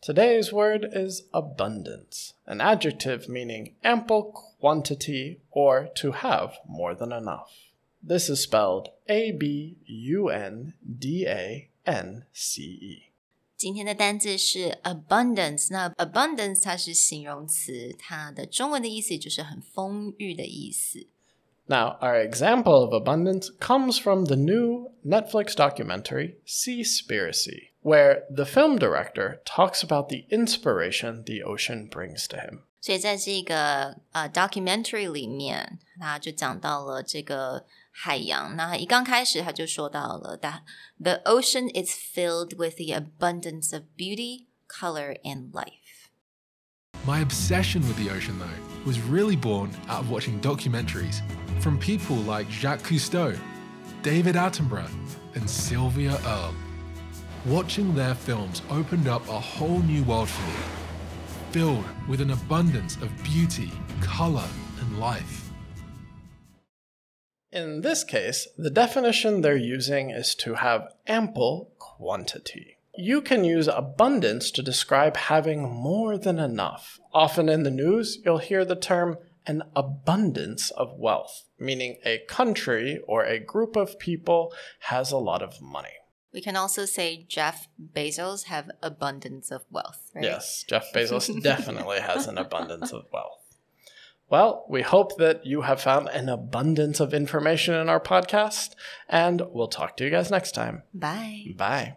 Today's word is abundance, an adjective meaning ample quantity or to have more than enough. This is spelled A B U N D A N C E. 今天的单字是 abundance。那 abundance 它是形容词，它的中文的意思就是很丰裕的意思。 Now, our example of abundance comes from the new Netflix documentary Seaspiracy, where the film director talks about the inspiration the ocean brings to him. 所以在这个呃 documentary 里面，他就讲到了这个海洋。那一刚开始他就说到了，that the ocean is filled with the abundance of beauty, color, and life. My obsession with the ocean, though, was really born out of watching documentaries from people like Jacques Cousteau, David Attenborough, and Sylvia Earle. Watching their films opened up a whole new world for me, filled with an abundance of beauty, colour, and life. In this case, the definition they're using is to have ample quantity. You can use abundance to describe having more than enough. Often in the news, you'll hear the term an abundance of wealth, meaning a country or a group of people has a lot of money. We can also say Jeff Bezos have abundance of wealth. Right? Yes, Jeff Bezos definitely has an abundance of wealth. Well, we hope that you have found an abundance of information in our podcast, and we'll talk to you guys next time. Bye. Bye.